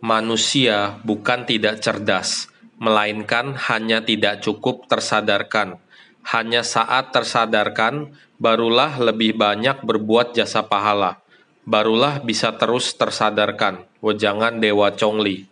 Manusia bukan tidak cerdas, melainkan hanya tidak cukup tersadarkan. Hanya saat tersadarkan, barulah lebih banyak berbuat jasa pahala. Barulah bisa terus tersadarkan. Wejangan Dewa Chongli